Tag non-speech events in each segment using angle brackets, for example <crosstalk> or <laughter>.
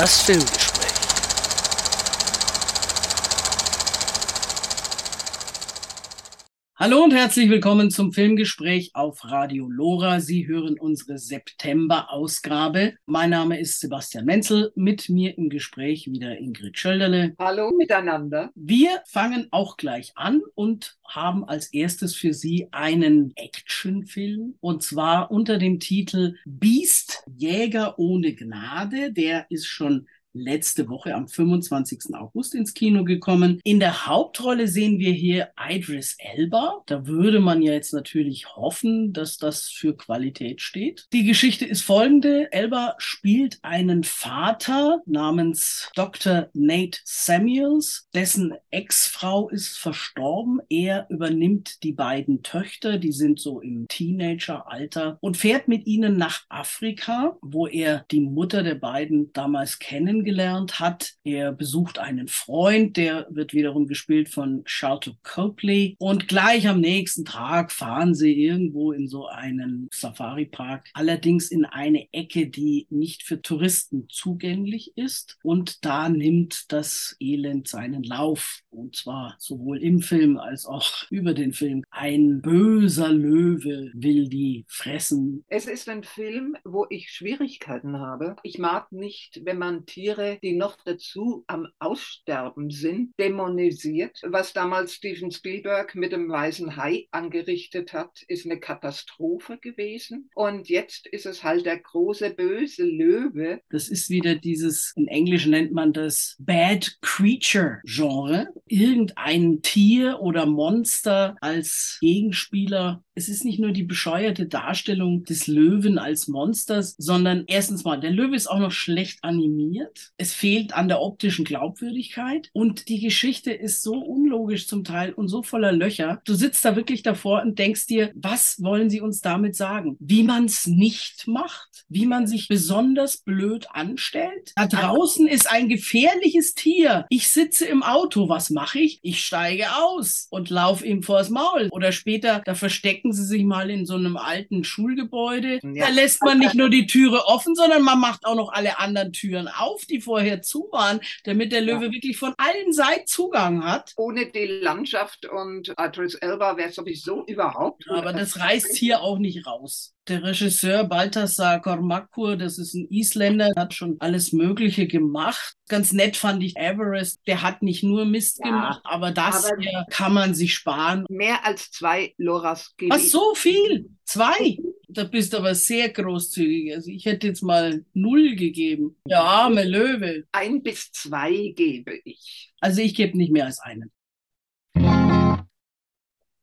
Das Filmgespräch. Hallo und herzlich willkommen zum Filmgespräch auf Radio Lora. Sie hören unsere September-Ausgabe. Mein Name ist Sebastian Menzel. Mit mir im Gespräch wieder Ingrid Schölderle. Hallo miteinander. Wir fangen auch gleich an und haben als erstes für Sie einen Actionfilm und zwar unter dem Titel Beast Jäger ohne Gnade. Der ist schon letzte Woche am 25. August ins Kino gekommen. In der Hauptrolle sehen wir hier Idris Elba. Da würde man ja jetzt natürlich hoffen, dass das für Qualität steht. Die Geschichte ist folgende. Elba spielt einen Vater namens Dr. Nate Samuels. Dessen Ex-Frau ist verstorben. Er übernimmt die beiden Töchter, die sind so im Teenageralter und fährt mit ihnen nach Afrika, wo er die Mutter der beiden damals kennen kennengelernt hat. Er besucht einen Freund, der wird wiederum gespielt von Charlotte Copley. Und gleich am nächsten Tag fahren sie irgendwo in so einen Safari-Park, allerdings in eine Ecke, die nicht für Touristen zugänglich ist. Und da nimmt das Elend seinen Lauf. Und zwar sowohl im Film als auch <laughs> über den Film. Ein böser Löwe will die fressen. Es ist ein Film, wo ich Schwierigkeiten habe. Ich mag nicht, wenn man Tiere Tiere, die noch dazu am Aussterben sind, dämonisiert. Was damals Steven Spielberg mit dem weißen Hai angerichtet hat, ist eine Katastrophe gewesen. Und jetzt ist es halt der große böse Löwe. Das ist wieder dieses, in Englisch nennt man das Bad Creature Genre. Irgendein Tier oder Monster als Gegenspieler es ist nicht nur die bescheuerte Darstellung des Löwen als Monsters, sondern erstens mal, der Löwe ist auch noch schlecht animiert. Es fehlt an der optischen Glaubwürdigkeit und die Geschichte ist so unlogisch zum Teil und so voller Löcher. Du sitzt da wirklich davor und denkst dir, was wollen sie uns damit sagen? Wie man es nicht macht, wie man sich besonders blöd anstellt. Da draußen ist ein gefährliches Tier. Ich sitze im Auto. Was mache ich? Ich steige aus und laufe ihm vors Maul. Oder später, da verstecken Sie sich mal in so einem alten Schulgebäude. Ja. Da lässt man nicht nur die Türe offen, sondern man macht auch noch alle anderen Türen auf, die vorher zu waren, damit der Löwe ja. wirklich von allen Seiten Zugang hat. Ohne die Landschaft und Idris Elba wäre es sowieso überhaupt. Aber das reißt hier auch nicht raus. Der Regisseur Balthasar Kormakur, das ist ein Isländer, hat schon alles Mögliche gemacht. Ganz nett fand ich Everest. Der hat nicht nur Mist ja, gemacht, aber das aber hier kann man sich sparen. Mehr als zwei Loras. Was, so viel? Zwei? Da bist du aber sehr großzügig. Also ich hätte jetzt mal null gegeben. Der arme Löwe. Ein bis zwei gebe ich. Also ich gebe nicht mehr als einen.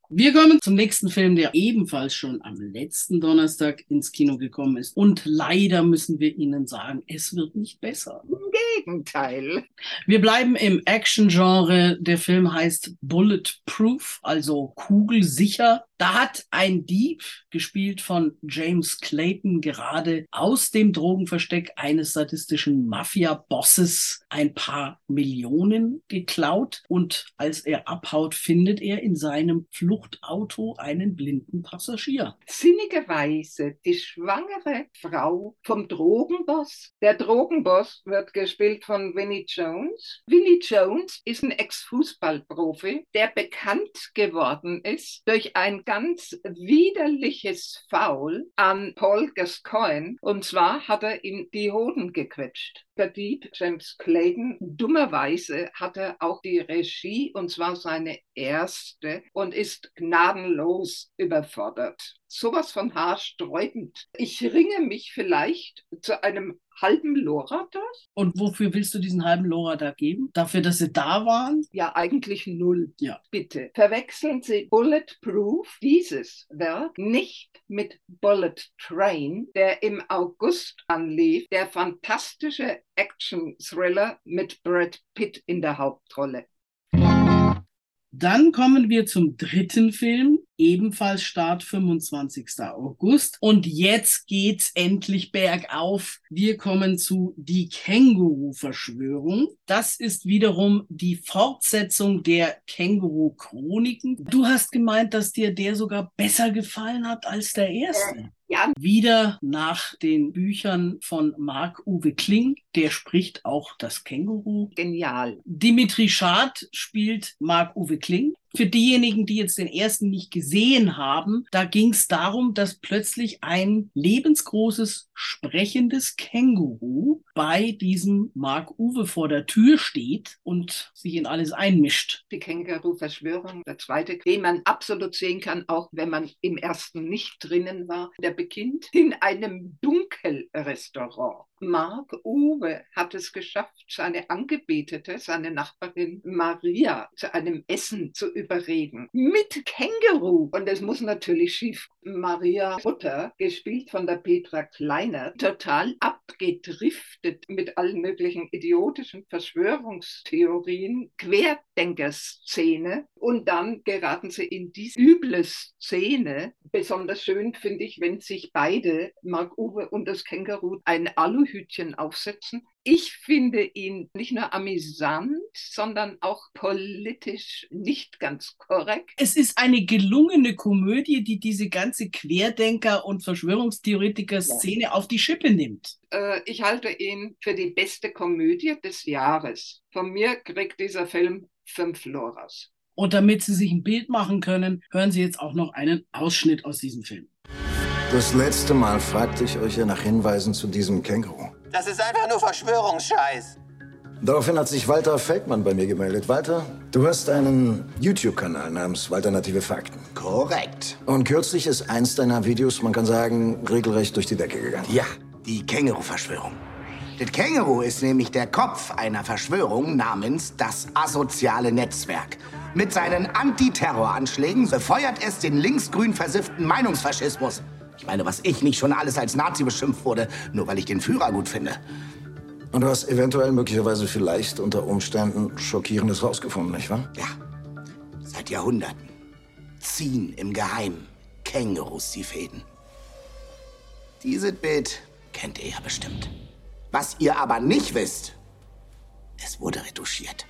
Wir kommen zum nächsten Film, der ebenfalls schon am letzten Donnerstag ins Kino gekommen ist. Und leider müssen wir Ihnen sagen, es wird nicht besser. Im Gegenteil. Wir bleiben im Action-Genre. Der Film heißt Bulletproof, also kugelsicher. Da hat ein Dieb, gespielt von James Clayton, gerade aus dem Drogenversteck eines sadistischen Mafia-Bosses ein paar Millionen geklaut. Und als er abhaut, findet er in seinem Fluchtauto einen blinden Passagier. Sinnigerweise die schwangere Frau vom Drogenboss. Der Drogenboss wird gespielt von Vinnie Jones. Vinnie Jones ist ein Ex-Fußballprofi, der bekannt geworden ist durch ein ganz widerliches Foul an Paul Gascoigne. Und zwar hat er ihm die Hoden gequetscht. Der Dieb James Clayton, dummerweise hat er auch die Regie, und zwar seine erste, und ist gnadenlos überfordert sowas von haarsträubend. Ich ringe mich vielleicht zu einem halben Lora durch. Und wofür willst du diesen halben Lora da geben? Dafür, dass sie da waren? Ja, eigentlich null. Ja. Bitte. Verwechseln Sie Bulletproof, dieses Werk, nicht mit Bullet Train, der im August anlief, der fantastische Action-Thriller mit Brad Pitt in der Hauptrolle. Dann kommen wir zum dritten Film, ebenfalls Start 25. August. Und jetzt geht's endlich bergauf. Wir kommen zu Die Känguru-Verschwörung. Das ist wiederum die Fortsetzung der Känguru-Chroniken. Du hast gemeint, dass dir der sogar besser gefallen hat als der erste. Ja. Wieder nach den Büchern von Marc-Uwe Kling. Der spricht auch das Känguru. Genial. Dimitri Schad spielt Marc-Uwe Kling. Für diejenigen, die jetzt den ersten nicht gesehen haben, da ging es darum, dass plötzlich ein lebensgroßes sprechendes Känguru bei diesem Mark Uwe vor der Tür steht und sich in alles einmischt. Die Känguru-Verschwörung, der zweite, den man absolut sehen kann, auch wenn man im ersten nicht drinnen war, der beginnt in einem Dunkelrestaurant. Mark Uwe hat es geschafft, seine Angebetete, seine Nachbarin Maria, zu einem Essen zu überreden. Mit Känguru. Und es muss natürlich schief. Maria Mutter, gespielt von der Petra Kleiner, total abgedriftet mit allen möglichen idiotischen Verschwörungstheorien, Querdenkerszene. Und dann geraten sie in diese üble Szene. Besonders schön finde ich, wenn sich beide, Mark Uwe und das Känguru, ein Aluhütchen aufsetzen ich finde ihn nicht nur amüsant, sondern auch politisch nicht ganz korrekt. Es ist eine gelungene Komödie, die diese ganze Querdenker- und Verschwörungstheoretiker-Szene ja. auf die Schippe nimmt. Äh, ich halte ihn für die beste Komödie des Jahres. Von mir kriegt dieser Film fünf Loras. Und damit Sie sich ein Bild machen können, hören Sie jetzt auch noch einen Ausschnitt aus diesem Film. Das letzte Mal fragte ich euch ja nach Hinweisen zu diesem Känguru. Das ist einfach nur Verschwörungsscheiß. Daraufhin hat sich Walter Feldmann bei mir gemeldet. Walter, du hast einen YouTube-Kanal namens Alternative Fakten. Korrekt. Und kürzlich ist eins deiner Videos, man kann sagen, regelrecht durch die Decke gegangen. Ja, die Känguru-Verschwörung. Das Känguru ist nämlich der Kopf einer Verschwörung namens das asoziale Netzwerk. Mit seinen Antiterroranschlägen befeuert es den linksgrün versifften Meinungsfaschismus. Ich meine, was ich nicht schon alles als Nazi beschimpft wurde, nur weil ich den Führer gut finde. Und du hast eventuell, möglicherweise vielleicht unter Umständen Schockierendes rausgefunden, nicht wahr? Ja. Seit Jahrhunderten ziehen im Geheimen Kängurus die Fäden. Dieses Bild kennt ihr ja bestimmt. Was ihr aber nicht wisst, es wurde retuschiert.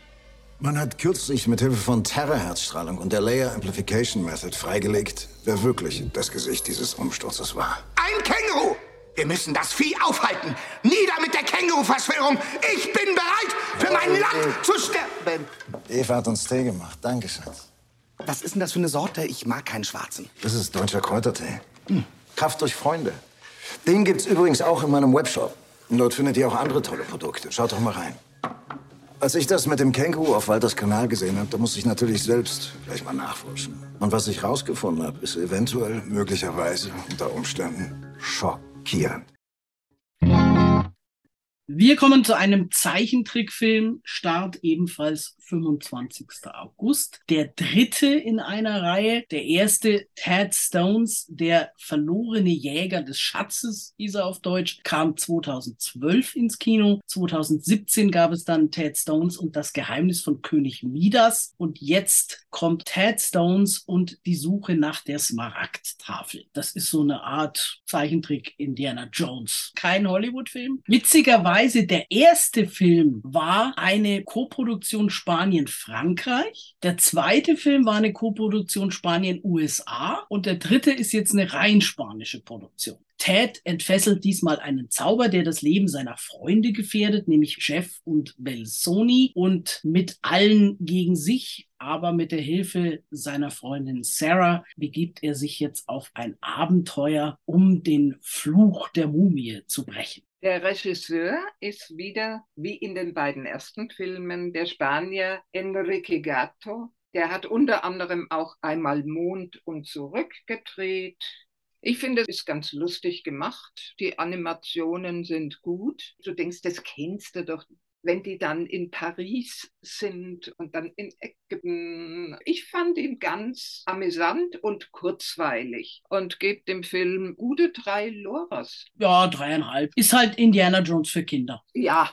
Man hat kürzlich mit Hilfe von Terrorherzstrahlung und der Layer Amplification Method freigelegt, wer wirklich das Gesicht dieses Umsturzes war. Ein Känguru! Wir müssen das Vieh aufhalten. Nieder mit der Känguru-Verschwörung. Ich bin bereit, für mein oh, Land zu sterben. Eva hat uns Tee gemacht. Danke, Schatz. Was ist denn das für eine Sorte? Ich mag keinen schwarzen. Das ist deutscher Kräutertee. Hm. Kraft durch Freunde. Den gibt's übrigens auch in meinem Webshop. Und dort findet ihr auch andere tolle Produkte. Schaut doch mal rein. Als ich das mit dem Känguru auf Walters Kanal gesehen habe, da musste ich natürlich selbst gleich mal nachforschen. Und was ich rausgefunden habe, ist eventuell, möglicherweise, unter Umständen schockierend. Wir kommen zu einem Zeichentrickfilm, Start ebenfalls 25. August. Der dritte in einer Reihe, der erste Ted Stones, der verlorene Jäger des Schatzes, hieß er auf Deutsch, kam 2012 ins Kino. 2017 gab es dann Ted Stones und das Geheimnis von König Midas. Und jetzt kommt Ted Stones und die Suche nach der Smaragdtafel. Das ist so eine Art Zeichentrick Indiana Jones. Kein Hollywood-Film. Witzigerweise der erste Film war eine Koproduktion Spanien-Frankreich. Der zweite Film war eine Koproduktion Spanien-USA. Und der dritte ist jetzt eine rein spanische Produktion. Ted entfesselt diesmal einen Zauber, der das Leben seiner Freunde gefährdet, nämlich Jeff und Belsoni und mit allen gegen sich, aber mit der Hilfe seiner Freundin Sarah begibt er sich jetzt auf ein Abenteuer, um den Fluch der Mumie zu brechen. Der Regisseur ist wieder, wie in den beiden ersten Filmen, der Spanier Enrique Gatto. Der hat unter anderem auch einmal Mond und Zurück gedreht. Ich finde, es ist ganz lustig gemacht. Die Animationen sind gut. Du denkst, das kennst du doch wenn die dann in Paris sind und dann in Ägypten. Ich fand ihn ganz amüsant und kurzweilig und gebe dem Film gute drei Loras. Ja, dreieinhalb. Ist halt Indiana Jones für Kinder. Ja,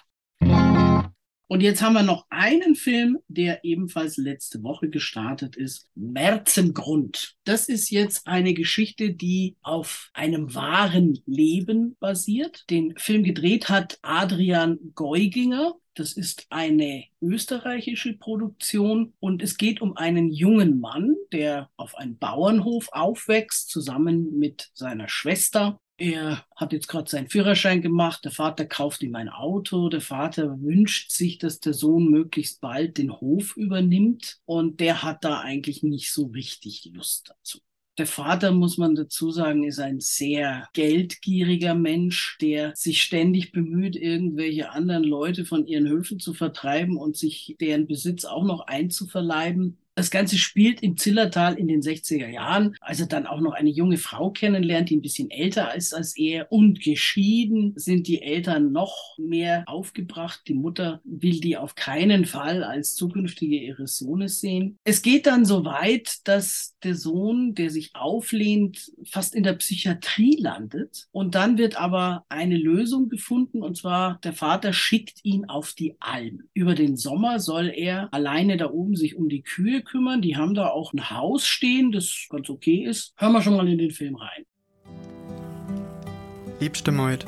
Und jetzt haben wir noch einen Film, der ebenfalls letzte Woche gestartet ist. Märzengrund. Das ist jetzt eine Geschichte, die auf einem wahren Leben basiert. Den Film gedreht hat Adrian Geuginger. Das ist eine österreichische Produktion und es geht um einen jungen Mann, der auf einem Bauernhof aufwächst, zusammen mit seiner Schwester er hat jetzt gerade seinen Führerschein gemacht, der Vater kauft ihm ein Auto, der Vater wünscht sich, dass der Sohn möglichst bald den Hof übernimmt und der hat da eigentlich nicht so richtig Lust dazu. Der Vater, muss man dazu sagen, ist ein sehr geldgieriger Mensch, der sich ständig bemüht, irgendwelche anderen Leute von ihren Höfen zu vertreiben und sich deren Besitz auch noch einzuverleiben. Das Ganze spielt im Zillertal in den 60er Jahren, als er dann auch noch eine junge Frau kennenlernt, die ein bisschen älter ist als er und geschieden sind die Eltern noch mehr aufgebracht. Die Mutter will die auf keinen Fall als zukünftige ihres Sohnes sehen. Es geht dann so weit, dass der Sohn, der sich auflehnt, fast in der Psychiatrie landet. Und dann wird aber eine Lösung gefunden, und zwar der Vater schickt ihn auf die Alm. Über den Sommer soll er alleine da oben sich um die Kühe kümmern. Die haben da auch ein Haus stehen, das ganz okay ist. Hören wir schon mal in den Film rein. Liebste Maid,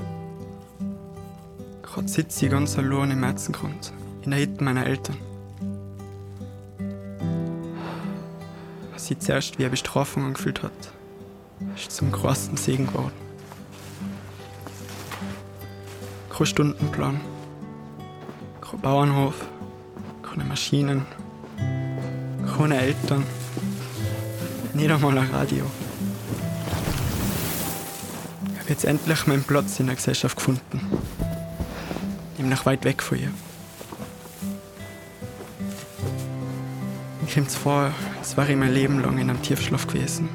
gerade sitze ich ganz allein im Herzengrund, in der Hütte meiner Eltern. Was sich zuerst wie eine Bestrafung angefühlt hat, ist zum großen Segen geworden. Kein Stundenplan, kein Bauernhof, keine Maschinen, keine Eltern. Nicht einmal ein Radio. Ich habe jetzt endlich meinen Platz in der Gesellschaft gefunden. Nämlich weit weg von ihr. Mir kommt es vor, als wäre ich mein Leben lang in einem Tiefschlaf gewesen.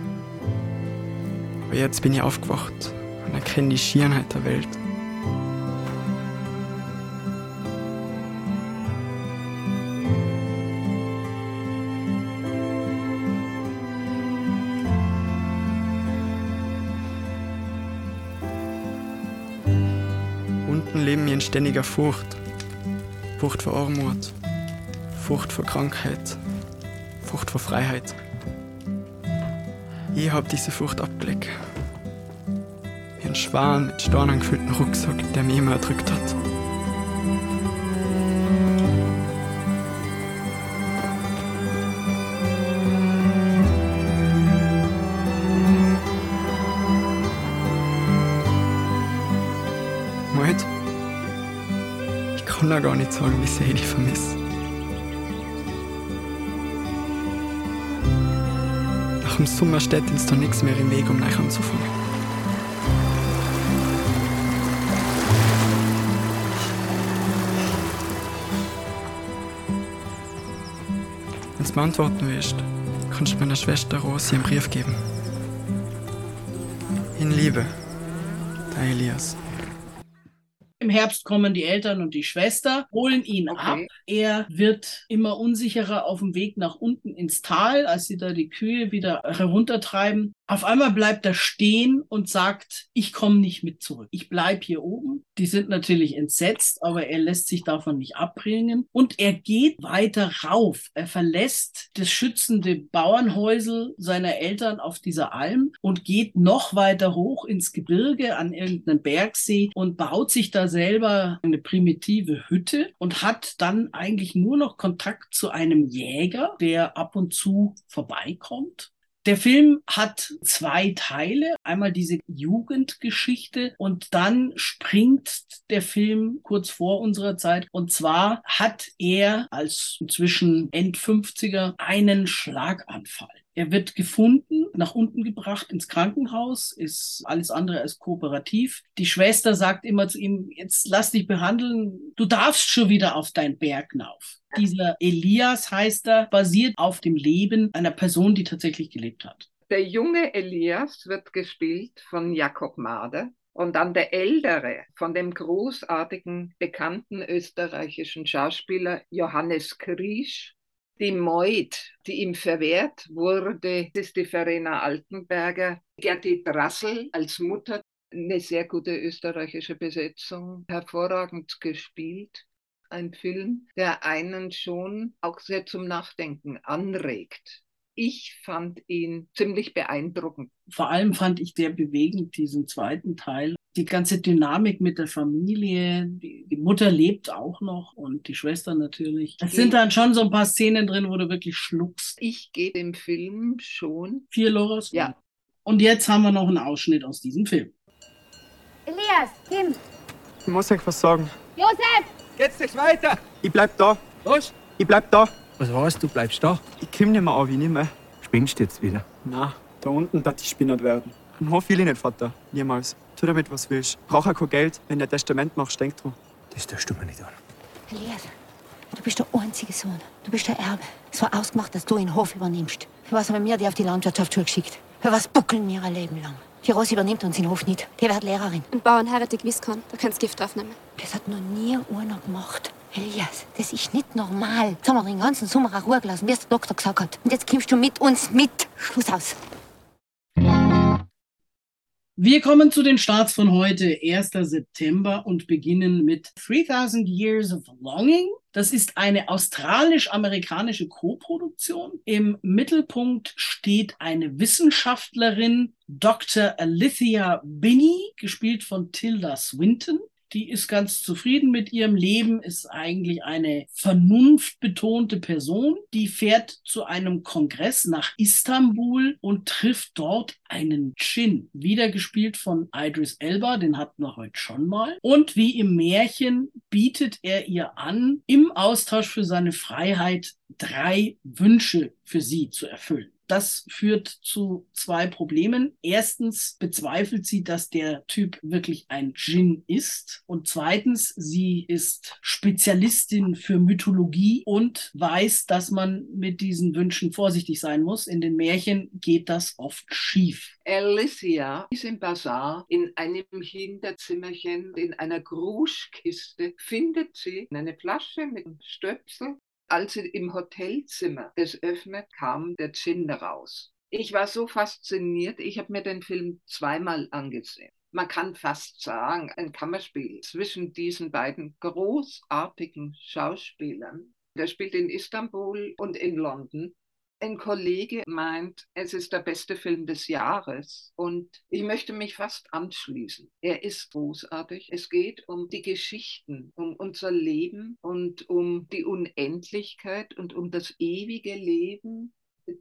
Aber jetzt bin ich aufgewacht und erkenne die Schierheit der Welt. Ständiger Furcht. Furcht vor Armut, Furcht vor Krankheit, Furcht vor Freiheit. Ich habe diese Furcht abgelegt. Wie ein Schwan mit Steinen gefüllten Rucksack, der mich immer erdrückt hat. Kann gar nicht sagen, wie sehr ich dich vermisse. Nach dem Sommer steht uns da nichts mehr im Weg, um neu anzufangen. Wenn du mir antworten willst, kannst du meiner Schwester Rosi einen Brief geben. In Liebe, dein Elias. Herbst kommen die Eltern und die Schwester, holen ihn okay. ab. Er wird immer unsicherer auf dem Weg nach unten ins Tal, als sie da die Kühe wieder heruntertreiben. Auf einmal bleibt er stehen und sagt, ich komme nicht mit zurück. Ich bleib hier oben. Die sind natürlich entsetzt, aber er lässt sich davon nicht abbringen. Und er geht weiter rauf. Er verlässt das schützende Bauernhäusel seiner Eltern auf dieser Alm und geht noch weiter hoch ins Gebirge an irgendeinen Bergsee und baut sich da selber eine primitive Hütte und hat dann eigentlich nur noch Kontakt zu einem Jäger, der ab und zu vorbeikommt der Film hat zwei Teile. Einmal diese Jugendgeschichte und dann springt der Film kurz vor unserer Zeit. Und zwar hat er als inzwischen End 50er einen Schlaganfall. Er wird gefunden, nach unten gebracht ins Krankenhaus, ist alles andere als kooperativ. Die Schwester sagt immer zu ihm, jetzt lass dich behandeln, du darfst schon wieder auf dein Berg hinauf. Dieser Elias heißt er, basiert auf dem Leben einer Person, die tatsächlich gelebt hat. Der junge Elias wird gespielt von Jakob Mader. Und dann der ältere von dem großartigen, bekannten österreichischen Schauspieler Johannes Kriesch, die Meut, die ihm verwehrt wurde, ist die Verena Altenberger. Gerti Drassel als Mutter, eine sehr gute österreichische Besetzung, hervorragend gespielt. ein Film, der einen schon auch sehr zum Nachdenken anregt. Ich fand ihn ziemlich beeindruckend. Vor allem fand ich sehr bewegend diesen zweiten Teil. Die ganze Dynamik mit der Familie, die, die Mutter lebt auch noch und die Schwester natürlich. Es sind dann schon so ein paar Szenen drin, wo du wirklich schluckst. Ich gehe dem Film schon. Vier Loras? Ja. Und jetzt haben wir noch einen Ausschnitt aus diesem Film. Elias, Kim, Ich muss euch was sagen. Josef! Geht's nicht weiter? Ich bleib da. Was? Ich bleib da. Was heißt, du bleibst da? Ich komm nicht mehr an, wie nicht mehr. Spinnst du jetzt wieder? Na, da unten darf ich spinnert werden. Und hoffe ich nicht, Vater. Niemals. Tu damit, was willst. Brauch auch kein Geld. Wenn du ein Testament machst, denk dran. Das tust du mir nicht an. Elias, du bist der einzige Sohn. Du bist der Erbe. Es war ausgemacht, dass du den Hof übernimmst. Für was haben wir die auf die Landwirtschaft geschickt? Für was buckeln wir ein Leben lang? Die Rose übernimmt uns den Hof nicht. Die wird Lehrerin. Und Bauern heiratet gewiss kann. Da kannst du Gift draufnehmen. Das hat noch nie einer gemacht. Elias, das ist nicht normal. Jetzt haben wir den ganzen Sommer auch Ruhe gelassen, wie es der Doktor gesagt hat. Und jetzt kommst du mit uns mit. Schluss aus. Wir kommen zu den Starts von heute, 1. September, und beginnen mit 3000 Years of Longing. Das ist eine australisch-amerikanische Koproduktion. Im Mittelpunkt steht eine Wissenschaftlerin, Dr. Alithia Binney, gespielt von Tilda Swinton. Die ist ganz zufrieden mit ihrem Leben, ist eigentlich eine vernunftbetonte Person. Die fährt zu einem Kongress nach Istanbul und trifft dort einen Djinn, wieder gespielt von Idris Elba, den hatten wir heute schon mal. Und wie im Märchen bietet er ihr an, im Austausch für seine Freiheit drei Wünsche für sie zu erfüllen. Das führt zu zwei Problemen. Erstens bezweifelt sie, dass der Typ wirklich ein Djinn ist. Und zweitens, sie ist Spezialistin für Mythologie und weiß, dass man mit diesen Wünschen vorsichtig sein muss. In den Märchen geht das oft schief. Alicia ist im Bazar in einem Hinterzimmerchen, in einer Kruschkiste, findet sie eine Flasche mit einem Stöpsel. Als sie im Hotelzimmer das öffnet, kam der Djinn raus. Ich war so fasziniert, ich habe mir den Film zweimal angesehen. Man kann fast sagen, ein Kammerspiel zwischen diesen beiden großartigen Schauspielern. Der spielt in Istanbul und in London. Ein Kollege meint, es ist der beste Film des Jahres und ich möchte mich fast anschließen. Er ist großartig. Es geht um die Geschichten, um unser Leben und um die Unendlichkeit und um das ewige Leben.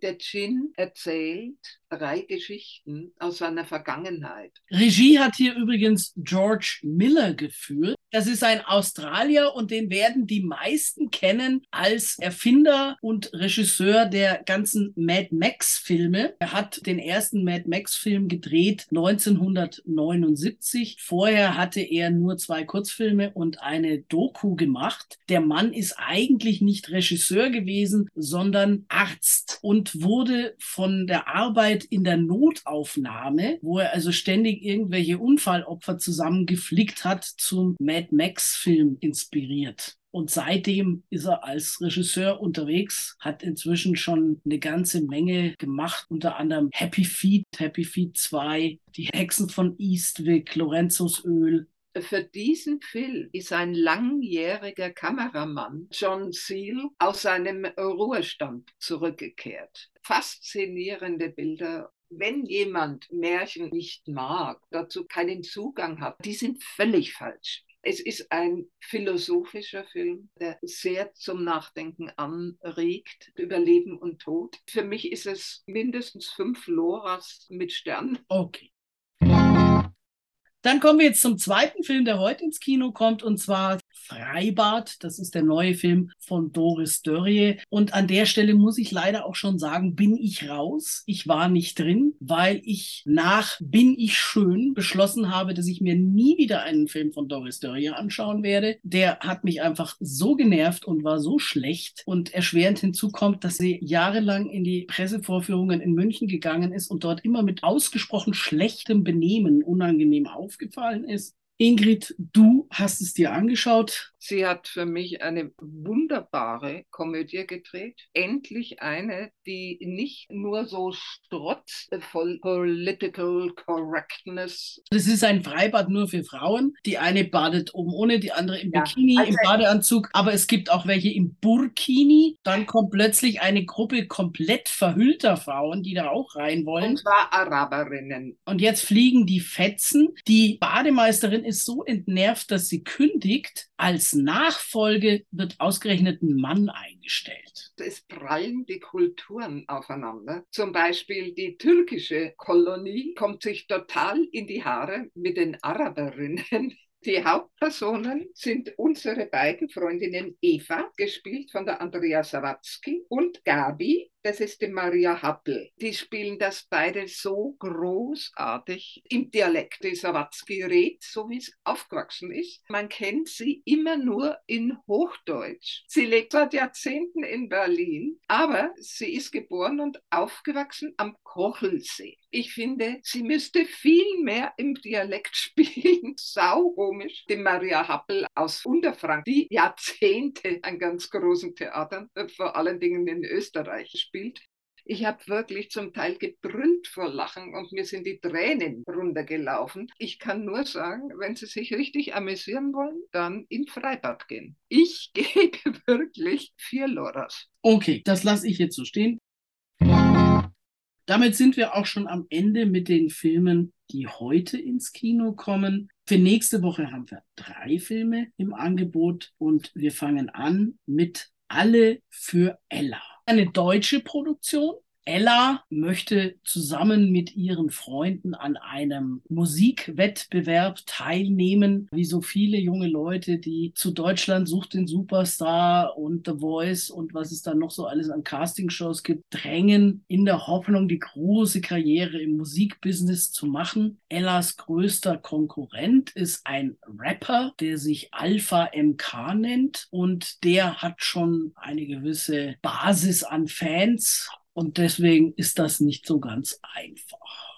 Der Djinn erzählt drei Geschichten aus seiner Vergangenheit. Regie hat hier übrigens George Miller geführt. Das ist ein Australier und den werden die meisten kennen als Erfinder und Regisseur der ganzen Mad Max-Filme. Er hat den ersten Mad Max-Film gedreht 1979. Vorher hatte er nur zwei Kurzfilme und eine Doku gemacht. Der Mann ist eigentlich nicht Regisseur gewesen, sondern Arzt und wurde von der Arbeit in der Notaufnahme, wo er also ständig irgendwelche Unfallopfer zusammengeflickt hat, zum Mad Max-Film inspiriert. Und seitdem ist er als Regisseur unterwegs, hat inzwischen schon eine ganze Menge gemacht, unter anderem Happy Feet, Happy Feet 2, Die Hexen von Eastwick, Lorenzos Öl. Für diesen Film ist ein langjähriger Kameramann, John Seal, aus seinem Ruhestand zurückgekehrt. Faszinierende Bilder. Wenn jemand Märchen nicht mag, dazu keinen Zugang hat, die sind völlig falsch. Es ist ein philosophischer Film, der sehr zum Nachdenken anregt über Leben und Tod. Für mich ist es mindestens fünf Loras mit Stern. Okay. Dann kommen wir jetzt zum zweiten Film, der heute ins Kino kommt, und zwar Freibad. Das ist der neue Film von Doris Dörrie. Und an der Stelle muss ich leider auch schon sagen, bin ich raus. Ich war nicht drin, weil ich nach Bin ich schön beschlossen habe, dass ich mir nie wieder einen Film von Doris Dörrie anschauen werde. Der hat mich einfach so genervt und war so schlecht. Und erschwerend hinzu kommt, dass sie jahrelang in die Pressevorführungen in München gegangen ist und dort immer mit ausgesprochen schlechtem Benehmen unangenehm aufgefallen ist. Ingrid, du hast es dir angeschaut. Sie hat für mich eine wunderbare Komödie gedreht. Endlich eine, die nicht nur so strotzvoll Political Correctness. Das ist ein Freibad nur für Frauen. Die eine badet oben ohne, die andere im Ja, Bikini, also- im Badeanzug. Aber es gibt auch welche im Burkini. Dann kommt plötzlich eine Gruppe komplett verhüllter Frauen, die da auch rein wollen. Und zwar Araberinnen. Und jetzt fliegen die Fetzen. Die Bademeisterin ist so entnervt, dass sie kündigt. Als Nachfolge wird ausgerechnet ein Mann eingestellt. Es prallen die Kulturen aufeinander. Zum Beispiel die türkische Kolonie kommt sich total in die Haare mit den Araberinnen. <laughs> Die Hauptpersonen sind unsere beiden Freundinnen Eva, gespielt von der Andrea Sawatzki, und Gabi, das ist die Maria Happel. Die spielen das beide so großartig im Dialekt. Die Sawatzki redet, so wie es aufgewachsen ist. Man kennt sie immer nur in Hochdeutsch. Sie lebt seit Jahrzehnten in Berlin, aber sie ist geboren und aufgewachsen am Kochelsee. Ich finde, sie müsste viel mehr im Dialekt <laughs> spielen. Sau komisch. Die Maria Happel aus Unterfranken, die Jahrzehnte an ganz großen Theatern, äh, vor allen Dingen in Österreich spielt. Ich habe wirklich zum Teil gebrüllt vor Lachen und mir sind die Tränen runtergelaufen. Ich kann nur sagen, wenn Sie sich richtig amüsieren wollen, dann in Freibad gehen. Ich <laughs> gebe wirklich vier Loras. Okay, das lasse ich jetzt so stehen. Damit sind wir auch schon am Ende mit den Filmen, die heute ins Kino kommen. Für nächste Woche haben wir drei Filme im Angebot und wir fangen an mit Alle für Ella. Eine deutsche Produktion. Ella möchte zusammen mit ihren Freunden an einem Musikwettbewerb teilnehmen, wie so viele junge Leute, die zu Deutschland sucht den Superstar und The Voice und was es dann noch so alles an Castingshows gibt, drängen in der Hoffnung, die große Karriere im Musikbusiness zu machen. Ellas größter Konkurrent ist ein Rapper, der sich Alpha MK nennt und der hat schon eine gewisse Basis an Fans und deswegen ist das nicht so ganz einfach.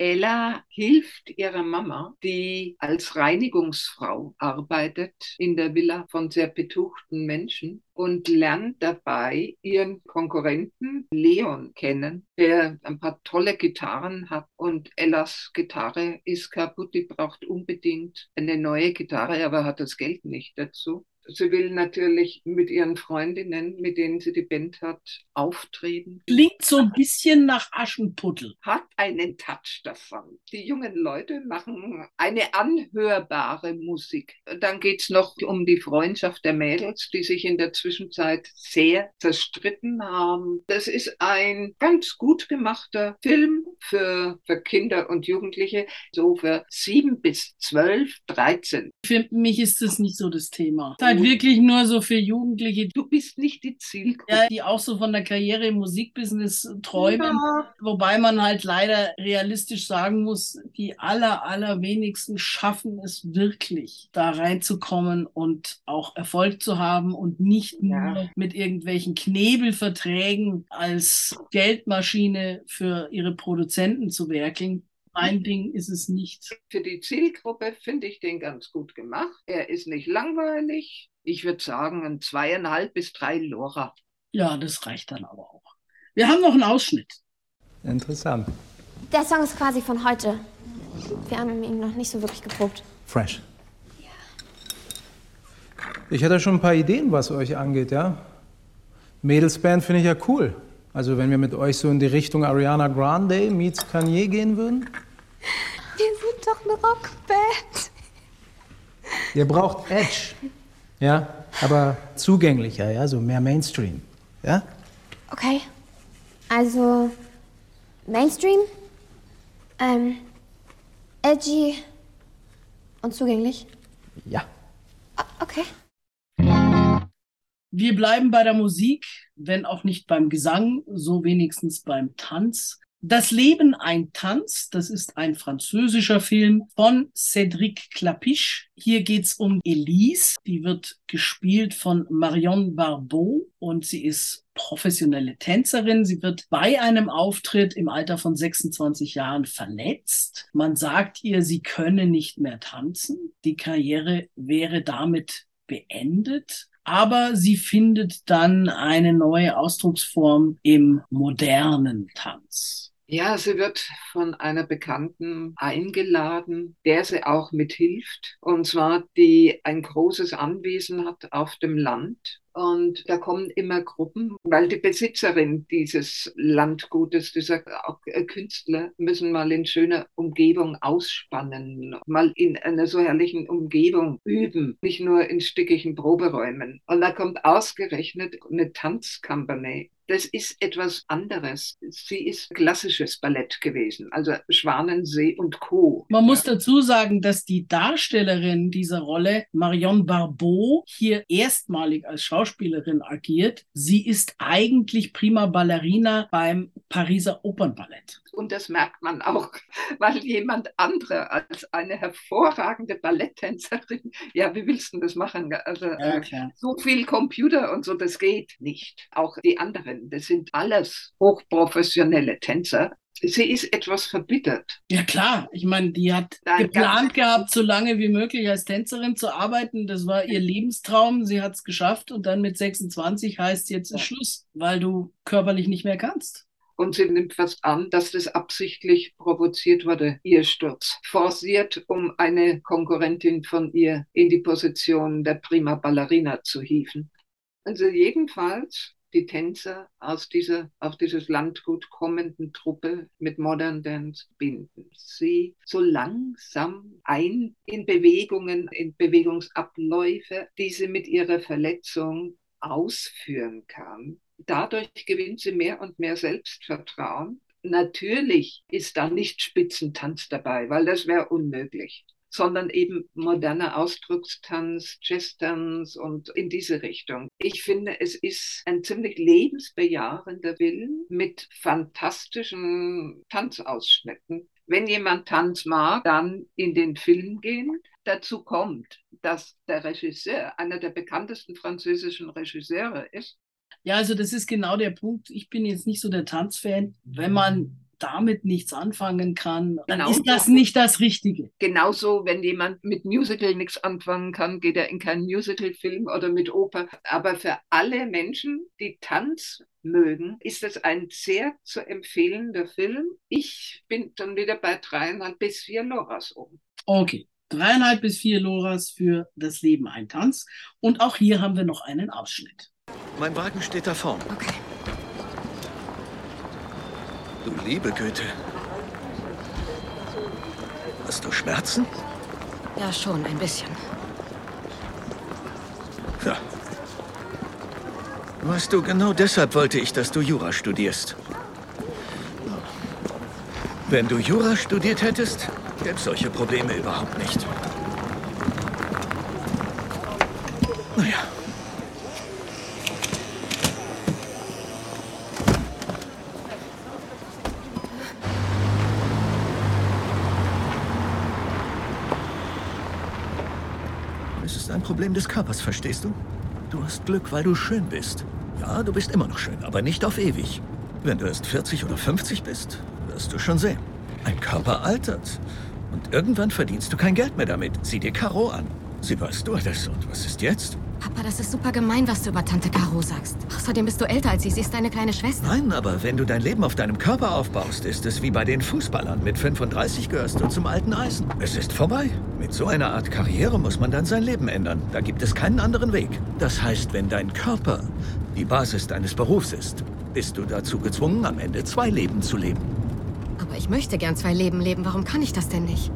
Ella hilft ihrer Mama, die als Reinigungsfrau arbeitet in der Villa von sehr betuchten Menschen und lernt dabei ihren Konkurrenten Leon kennen, der ein paar tolle Gitarren hat und Ellas Gitarre ist kaputt, die braucht unbedingt eine neue Gitarre, aber hat das Geld nicht dazu. Sie will natürlich mit ihren Freundinnen, mit denen sie die Band hat, auftreten. Klingt so ein bisschen nach Aschenputtel. Hat einen Touch davon. Die jungen Leute machen eine anhörbare Musik. Dann geht es noch um die Freundschaft der Mädels, die sich in der Zwischenzeit sehr zerstritten haben. Das ist ein ganz gut gemachter Film für, für Kinder und Jugendliche, so für sieben bis zwölf, dreizehn. Für mich ist das nicht so das Thema. Ist halt wirklich nur so für Jugendliche, Du bist nicht die Zielgruppe. ja, die auch so von der Karriere im Musikbusiness träumen. Ja. Wobei man halt leider realistisch sagen muss, die aller, allerwenigsten schaffen es wirklich, da reinzukommen und auch Erfolg zu haben und nicht nur Ja. mit irgendwelchen Knebelverträgen als Geldmaschine für ihre Produzenten zu werkeln. Mein Ding ist es nicht. Für die Zielgruppe finde ich den ganz gut gemacht. Er ist nicht langweilig. Ich würde sagen, ein zweieinhalb bis drei Lora. Ja, das reicht dann aber auch. Wir haben noch einen Ausschnitt. Interessant. Der Song ist quasi von heute. Wir haben ihn noch nicht so wirklich geprobt. Fresh. Ich hätte schon ein paar Ideen, was euch angeht, ja? Mädelsband finde ich ja cool. Also wenn wir mit euch so in die Richtung Ariana Grande meets Kanye gehen würden. Wir sind doch eine Rockband. Ihr braucht Edge. Ja, aber zugänglicher, ja, so mehr Mainstream. Ja? Okay. Also Mainstream, ähm, edgy und zugänglich. Ja. Ah, Okay. Wir bleiben bei der Musik, wenn auch nicht beim Gesang, so wenigstens beim Tanz. Das Leben ein Tanz, das ist ein französischer Film von Cédric Clapiche. Hier geht's um Elise, die wird gespielt von Marion Barbeau und sie ist professionelle Tänzerin. Sie wird bei einem Auftritt im Alter von 26 Jahren verletzt. Man sagt ihr, sie könne nicht mehr tanzen. Die Karriere wäre damit beendet. Aber sie findet dann eine neue Ausdrucksform im modernen Tanz. Ja, sie wird von einer Bekannten eingeladen, der sie auch mithilft. Und zwar, die ein großes Anwesen hat auf dem Land. Und da kommen immer Gruppen, weil die Besitzerin dieses Landgutes, dieser auch äh, Künstler, müssen mal in schöner Umgebung ausspannen, mal in einer so herrlichen Umgebung üben, nicht nur in stückigen Proberäumen. Und da kommt ausgerechnet eine Tanzkompanie das ist etwas anderes. Sie ist klassisches Ballett gewesen, also Schwanensee und Co. Man muss dazu sagen, dass die Darstellerin dieser Rolle, Marion Barbeau, hier erstmalig als Schauspielerin agiert. Sie ist eigentlich prima Ballerina beim Pariser Opernballett. Und das merkt man auch, <laughs> weil jemand andere als eine hervorragende Balletttänzerin, ja, wie willst du das machen? Also ja, äh, so viel Computer und so, das geht nicht. Auch die anderen, das sind alles hochprofessionelle Tänzer. Sie ist etwas verbittert. Ja klar, ich meine, die hat Dann geplant gehabt, so lange wie möglich als Tänzerin zu arbeiten. Das war ihr Lebenstraum. Sie hat es geschafft und dann mit 26 heißt jetzt ist Schluss, weil du körperlich nicht mehr kannst. Und sie nimmt fast an, dass das absichtlich provoziert wurde, ihr Sturz. Forciert, um eine Konkurrentin von ihr in die Position der Prima Ballerina zu hieven. Also jedenfalls die Tänzer aus dieser auf dieses Landgut kommenden Truppe mit Modern Dance binden. Sie so langsam ein in Bewegungen, in Bewegungsabläufe, die sie mit ihrer Verletzung ausführen kann dadurch gewinnt sie mehr und mehr Selbstvertrauen. Natürlich ist da nicht Spitzentanz dabei, weil das wäre unmöglich, sondern eben moderner Ausdruckstanz, Jazztanz und in diese Richtung. Ich finde, es ist ein ziemlich lebensbejahender Film mit fantastischen Tanzausschnitten. Wenn jemand Tanz mag, dann in den Film gehen. Dazu kommt, dass der Regisseur einer der bekanntesten französischen Regisseure ist ja, also das ist genau der Punkt. Ich bin jetzt nicht so der Tanzfan. Wenn man damit nichts anfangen kann, dann genau ist das so. nicht das Richtige. Genauso, wenn jemand mit Musical nichts anfangen kann, geht er in keinen Musical-Film oder mit Oper. Aber für alle Menschen, die Tanz mögen, ist es ein sehr zu empfehlender Film. Ich bin dann wieder bei dreieinhalb bis vier Loras um. Okay. Dreieinhalb bis vier Loras für das Leben ein Tanz. Und auch hier haben wir noch einen Ausschnitt. Mein Wagen steht da vorn. Okay. Du liebe Güte. Hast du Schmerzen? Ja, schon, ein bisschen. Ja. Weißt du, genau deshalb wollte ich, dass du Jura studierst. Wenn du Jura studiert hättest, gäbe es solche Probleme überhaupt nicht. Naja. Problem des Körpers, verstehst du? Du hast Glück, weil du schön bist. Ja, du bist immer noch schön, aber nicht auf ewig. Wenn du erst 40 oder 50 bist, wirst du schon sehen. Ein Körper altert. Und irgendwann verdienst du kein Geld mehr damit. Sieh dir Caro an. Sie war Stewardess und was ist jetzt? Papa, das ist super gemein, was du über Tante Caro sagst. Außerdem bist du älter als sie. Sie ist deine kleine Schwester. Nein, aber wenn du dein Leben auf deinem Körper aufbaust, ist es wie bei den Fußballern. Mit 35 gehörst du zum alten Eisen. Es ist vorbei. Mit so einer Art Karriere muss man dann sein Leben ändern. Da gibt es keinen anderen Weg. Das heißt, wenn dein Körper die Basis deines Berufs ist, bist du dazu gezwungen, am Ende zwei Leben zu leben. Aber ich möchte gern zwei Leben leben. Warum kann ich das denn nicht?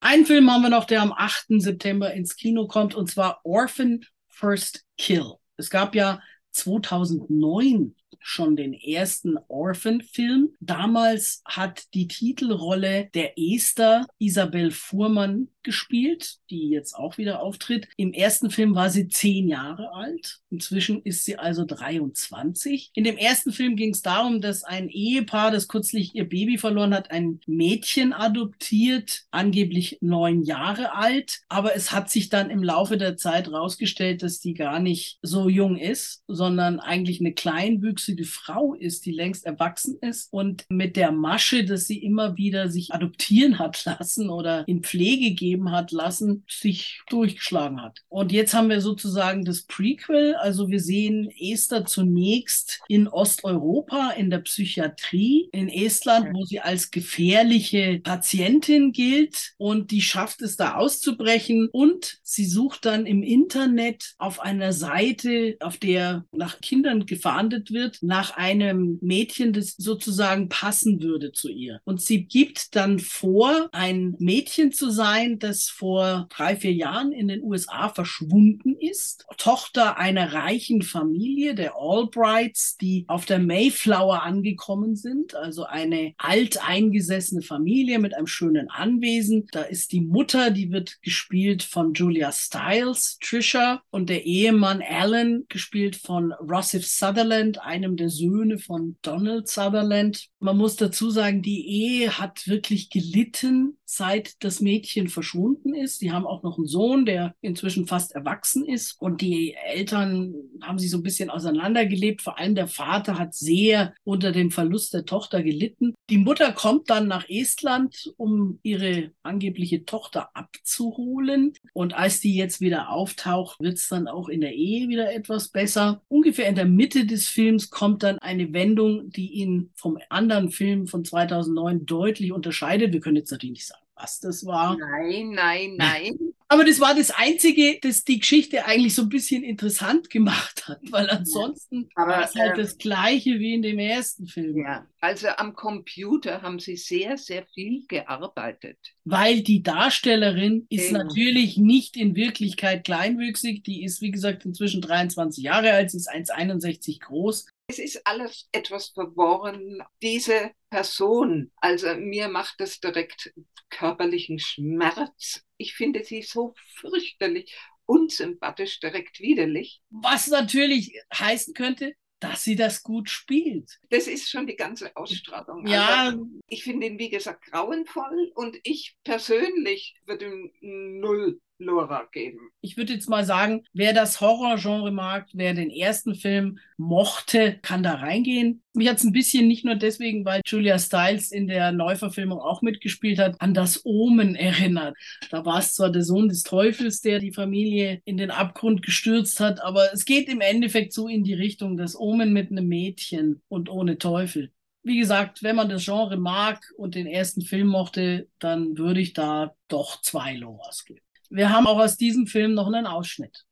Einen Film haben wir noch, der am 8. September ins Kino kommt, und zwar Orphan First Kill. Es gab ja 2009 schon den ersten Orphan-Film. Damals hat die Titelrolle der Esther Isabel Fuhrmann gespielt, die jetzt auch wieder auftritt. Im ersten Film war sie zehn Jahre alt. Inzwischen ist sie also 23. In dem ersten Film ging es darum, dass ein Ehepaar, das kürzlich ihr Baby verloren hat, ein Mädchen adoptiert, angeblich neun Jahre alt. Aber es hat sich dann im Laufe der Zeit herausgestellt, dass die gar nicht so jung ist, sondern eigentlich eine kleinwüchsige Frau ist, die längst erwachsen ist und mit der Masche, dass sie immer wieder sich adoptieren hat <laughs> lassen oder in Pflege geben gegeben hat lassen, sich durchgeschlagen hat. Und jetzt haben wir sozusagen das Prequel. Also wir sehen Esther zunächst in Osteuropa in der Psychiatrie in Estland, wo sie als gefährliche Patientin gilt und die schafft es da auszubrechen und sie sucht dann im Internet auf einer Seite, auf der nach Kindern gefahndet wird, nach einem Mädchen, das sozusagen passen würde zu ihr. Und sie gibt dann vor, ein Mädchen zu sein, das vor drei, vier Jahren in den USA verschwunden ist. Tochter einer reichen Familie, der Albrights, die auf der Mayflower angekommen sind. Also eine alteingesessene Familie mit einem schönen Anwesen. Da ist die Mutter, die wird gespielt von Julia Stiles, Trisha, und der Ehemann Alan, gespielt von Rossif Sutherland, einem der Söhne von Donald Sutherland. Man muss dazu sagen, die Ehe hat wirklich gelitten seit das Mädchen verschwunden ist. Die haben auch noch einen Sohn, der inzwischen fast erwachsen ist. Und die Eltern haben sich so ein bisschen auseinandergelebt. Vor allem der Vater hat sehr unter dem Verlust der Tochter gelitten. Die Mutter kommt dann nach Estland, um ihre angebliche Tochter abzuholen. Und als die jetzt wieder auftaucht, wird es dann auch in der Ehe wieder etwas besser. Ungefähr in der Mitte des Films kommt dann eine Wendung, die ihn vom anderen Film von 2009 deutlich unterscheidet. Wir können jetzt natürlich nicht sagen, was das war. Nein, nein, nein. Aber das war das Einzige, das die Geschichte eigentlich so ein bisschen interessant gemacht hat, weil ansonsten Aber, war es halt ähm, das Gleiche wie in dem ersten Film. Ja, also am Computer haben sie sehr, sehr viel gearbeitet. Weil die Darstellerin ist Genau. natürlich nicht in Wirklichkeit kleinwüchsig. Die ist, wie gesagt, inzwischen 23 Jahre alt, sie ist 1,61 groß. Es ist alles etwas verworren. Diese Person, also mir macht das direkt körperlichen Schmerz. Ich finde sie so fürchterlich unsympathisch, direkt widerlich. Was natürlich heißen könnte, dass sie das gut spielt. Das ist schon die ganze Ausstrahlung. Ja. Also, ich finde ihn, wie gesagt, grauenvoll und ich persönlich würde ihm null Lora geben. Ich würde jetzt mal sagen, wer das Horrorgenre mag, wer den ersten Film mochte, kann da reingehen. Mich hat es ein bisschen nicht nur deswegen, weil Julia Stiles in der Neuverfilmung auch mitgespielt hat, an das Omen erinnert. Da war es zwar der Sohn des Teufels, der die Familie in den Abgrund gestürzt hat, aber es geht im Endeffekt so in die Richtung, das Omen mit einem Mädchen und ohne Teufel. Wie gesagt, wenn man das Genre mag und den ersten Film mochte, dann würde ich da doch zwei Loras geben. Wir haben auch aus diesem Film noch einen Ausschnitt.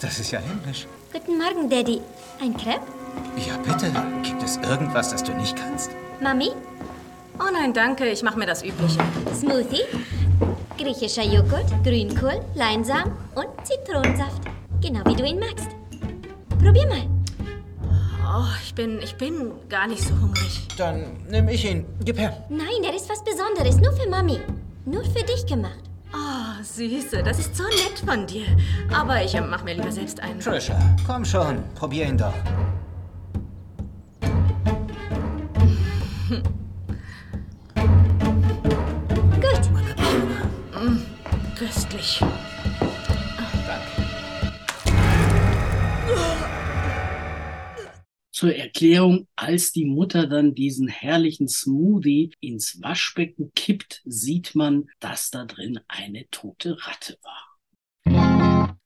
Das ist ja himmlisch. Guten Morgen, Daddy. Ein Crepe? Ja, bitte. Gibt es irgendwas, das du nicht kannst? Mami? Oh nein, danke. Ich mache mir das Übliche. Smoothie? Griechischer Joghurt, Grünkohl, Leinsamen und Zitronensaft. Genau wie du ihn magst. Probier mal. Oh, ich bin, ich bin gar nicht so hungrig. Dann nehme ich ihn. Gib her. Nein, der ist was Besonderes. Nur für Mami. Nur für dich gemacht. Oh, Süße, das ist so nett von dir. Aber ich mach mir lieber selbst einen. Trisha, komm schon. Probier ihn doch. <laughs> Gut. Mm, köstlich. Zur Erklärung, als die Mutter dann diesen herrlichen Smoothie ins Waschbecken kippt, sieht man, dass da drin eine tote Ratte war.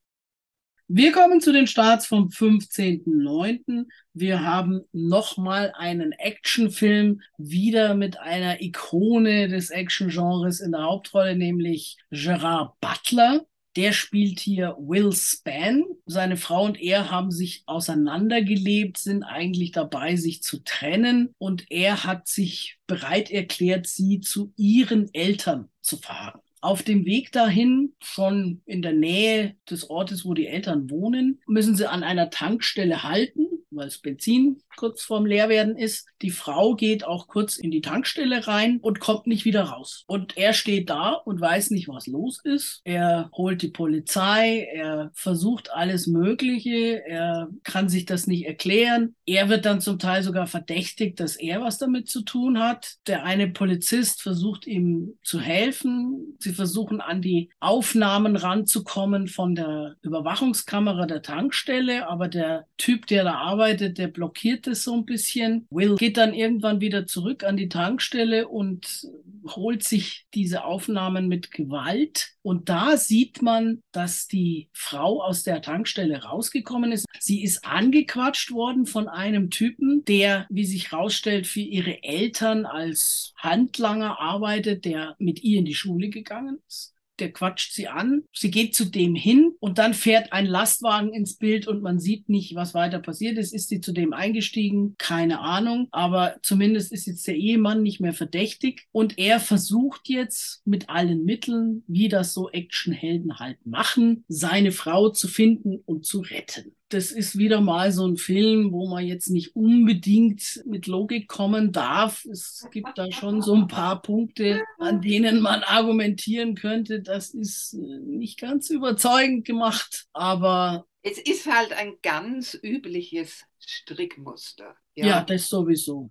Wir kommen zu den Starts vom 15.09. Wir haben nochmal einen Actionfilm, wieder mit einer Ikone des Actiongenres in der Hauptrolle, nämlich Gerard Butler. Der spielt hier Will Spann. Seine Frau und er haben sich auseinandergelebt, sind eigentlich dabei, sich zu trennen. Und er hat sich bereit erklärt, sie zu ihren Eltern zu fahren. Auf dem Weg dahin, schon in der Nähe des Ortes, wo die Eltern wohnen, müssen sie an einer Tankstelle halten, weil das Benzin kurz vorm Leerwerden ist. Die Frau geht auch kurz in die Tankstelle rein und kommt nicht wieder raus. Und er steht da und weiß nicht, was los ist. Er holt die Polizei, er versucht alles Mögliche, er kann sich das nicht erklären. Er wird dann zum Teil sogar verdächtigt, dass er was damit zu tun hat. Der eine Polizist versucht ihm zu helfen. Sie versuchen an die Aufnahmen ranzukommen von der Überwachungskamera der Tankstelle, aber der Typ, der da arbeitet, der blockiert es so ein bisschen. Will geht dann irgendwann wieder zurück an die Tankstelle und holt sich diese Aufnahmen mit Gewalt. Und da sieht man, dass die Frau aus der Tankstelle rausgekommen ist. Sie ist angequatscht worden von einem Typen, der, wie sich herausstellt, für ihre Eltern als Handlanger arbeitet, der mit ihr in die Schule gegangen ist der quatscht sie an. Sie geht zu dem hin und dann fährt ein Lastwagen ins Bild und man sieht nicht, was weiter passiert ist. Ist sie zu dem eingestiegen? Keine Ahnung. Aber zumindest ist jetzt der Ehemann nicht mehr verdächtig und er versucht jetzt mit allen Mitteln, wie das so Actionhelden halt machen, seine Frau zu finden und zu retten das ist wieder mal so ein Film, wo man jetzt nicht unbedingt mit Logik kommen darf. Es gibt da schon so ein paar Punkte, an denen man argumentieren könnte, das ist äh, nicht ganz überzeugend gemacht, aber. Es ist halt ein ganz übliches Strickmuster. Ja, ja das sowieso.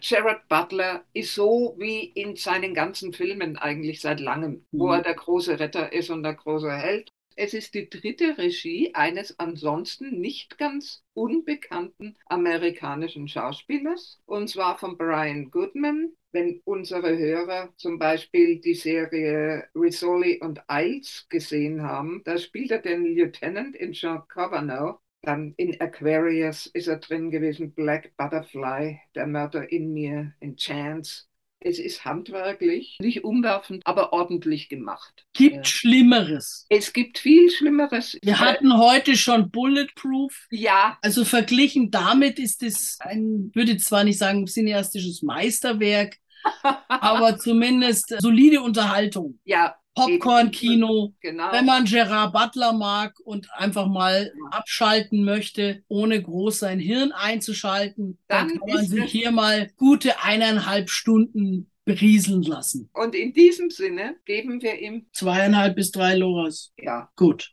Gerard Butler ist so wie in seinen ganzen Filmen eigentlich seit langem, mhm. wo er der große Retter ist und der große Held. Es ist die dritte Regie eines ansonsten nicht ganz unbekannten amerikanischen Schauspielers, und zwar von Brian Goodman. Wenn unsere Hörer zum Beispiel die Serie Rizzoli und Isles gesehen haben, da spielt er den Lieutenant in Jean Cavanaugh. Dann in Aquarius ist er drin gewesen, Black Butterfly, der Mörder in mir, in Chance. Es ist handwerklich, nicht umwerfend, aber ordentlich gemacht. Gibt ja. Schlimmeres. Es gibt viel Schlimmeres. Wir hatten heute schon Bulletproof. Ja. Also verglichen damit ist es ein, würde zwar nicht sagen, cineastisches Meisterwerk, <laughs> aber zumindest solide Unterhaltung. Ja, Popcorn-Kino. Genau. Wenn man Gerard Butler mag und einfach mal abschalten möchte, ohne groß sein Hirn einzuschalten, dann, dann kann man sich hier mal gute eineinhalb Stunden berieseln lassen. Und in diesem Sinne geben wir ihm zweieinhalb bis drei Loras. Ja. Gut.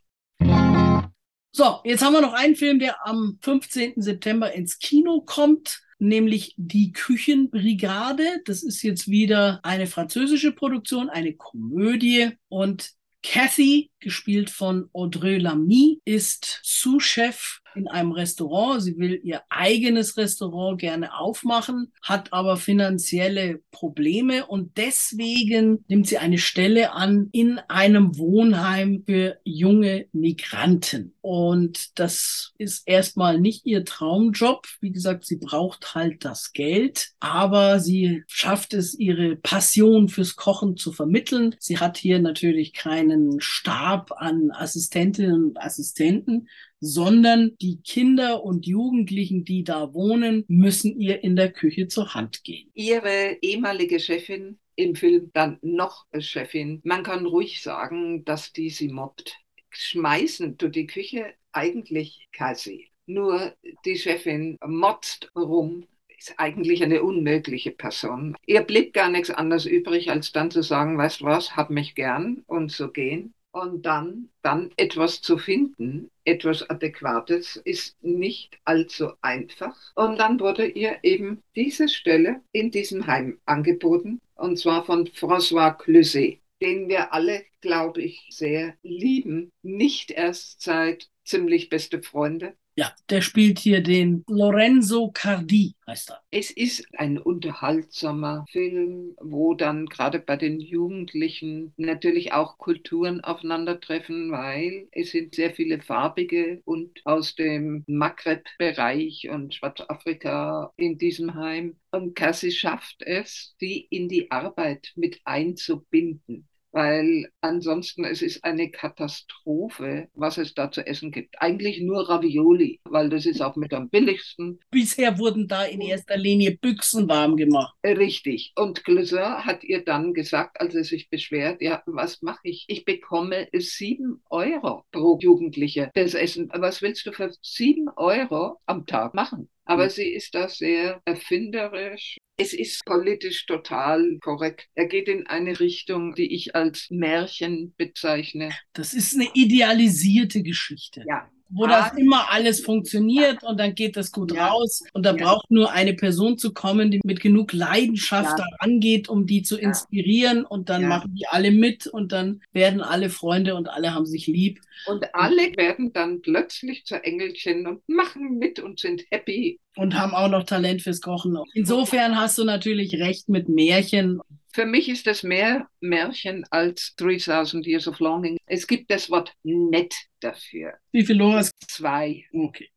So, jetzt haben wir noch einen Film, der am 15. September ins Kino kommt nämlich Die Küchenbrigade. Das ist jetzt wieder eine französische Produktion, eine Komödie. Und Cathy, gespielt von Audrey Lamy, ist Sous-Chef in einem Restaurant. Sie will ihr eigenes Restaurant gerne aufmachen, hat aber finanzielle Probleme und deswegen nimmt sie eine Stelle an in einem Wohnheim für junge Migranten. Und das ist erstmal nicht ihr Traumjob. Wie gesagt, sie braucht halt das Geld, aber sie schafft es, ihre Passion fürs Kochen zu vermitteln. Sie hat hier natürlich keinen Stab an Assistentinnen und Assistenten, sondern die Kinder und Jugendlichen, die da wohnen, müssen ihr in der Küche zur Hand gehen. Ihre ehemalige Chefin im Film dann noch Chefin. Man kann ruhig sagen, dass die sie mobbt. Schmeißen du die Küche eigentlich Cassie. Nur die Chefin motzt rum ist eigentlich eine unmögliche Person. Ihr blieb gar nichts anderes übrig, als dann zu sagen, weißt was, hab mich gern und zu gehen. Und dann, dann etwas zu finden, etwas Adäquates, ist nicht allzu einfach. Und dann wurde ihr eben diese Stelle in diesem Heim angeboten, und zwar von François Cluzet, den wir alle, glaube ich, sehr lieben. Nicht erst seit ziemlich beste Freunde, ja, der spielt hier den Lorenzo Cardi, heißt er. Es ist ein unterhaltsamer Film, wo dann gerade bei den Jugendlichen natürlich auch Kulturen aufeinandertreffen, weil es sind sehr viele farbige und aus dem Maghreb-Bereich und Schwarzafrika in diesem Heim. Und Cassie schafft es, die in die Arbeit mit einzubinden weil ansonsten es ist eine Katastrophe, was es da zu essen gibt. Eigentlich nur Ravioli, weil das ist auch mit am billigsten. Bisher wurden da in erster Linie Büchsen warm gemacht. Richtig. Und Glisseur hat ihr dann gesagt, als er sich beschwert, ja, was mache ich? Ich bekomme sieben Euro pro Jugendliche das Essen. Was willst du für sieben Euro am Tag machen? Aber hm. sie ist da sehr erfinderisch. Es ist politisch total korrekt. Er geht in eine Richtung, die ich als Märchen bezeichne. Das ist eine idealisierte Geschichte. Ja, wo das immer alles funktioniert und dann geht das gut raus und da braucht nur eine Person zu kommen, die mit genug Leidenschaft Ja. da angeht, um die zu inspirieren und dann Ja. machen die alle mit und dann werden alle Freunde und alle haben sich lieb. Und alle werden dann plötzlich zu Engelchen und machen mit und sind happy. Und haben auch noch Talent fürs Kochen. Insofern hast du natürlich recht mit Märchen. Für mich ist das mehr Märchen als 3000 Years of Longing. Es gibt das Wort nett dafür. Wie viel Loras? Zwei. Okay.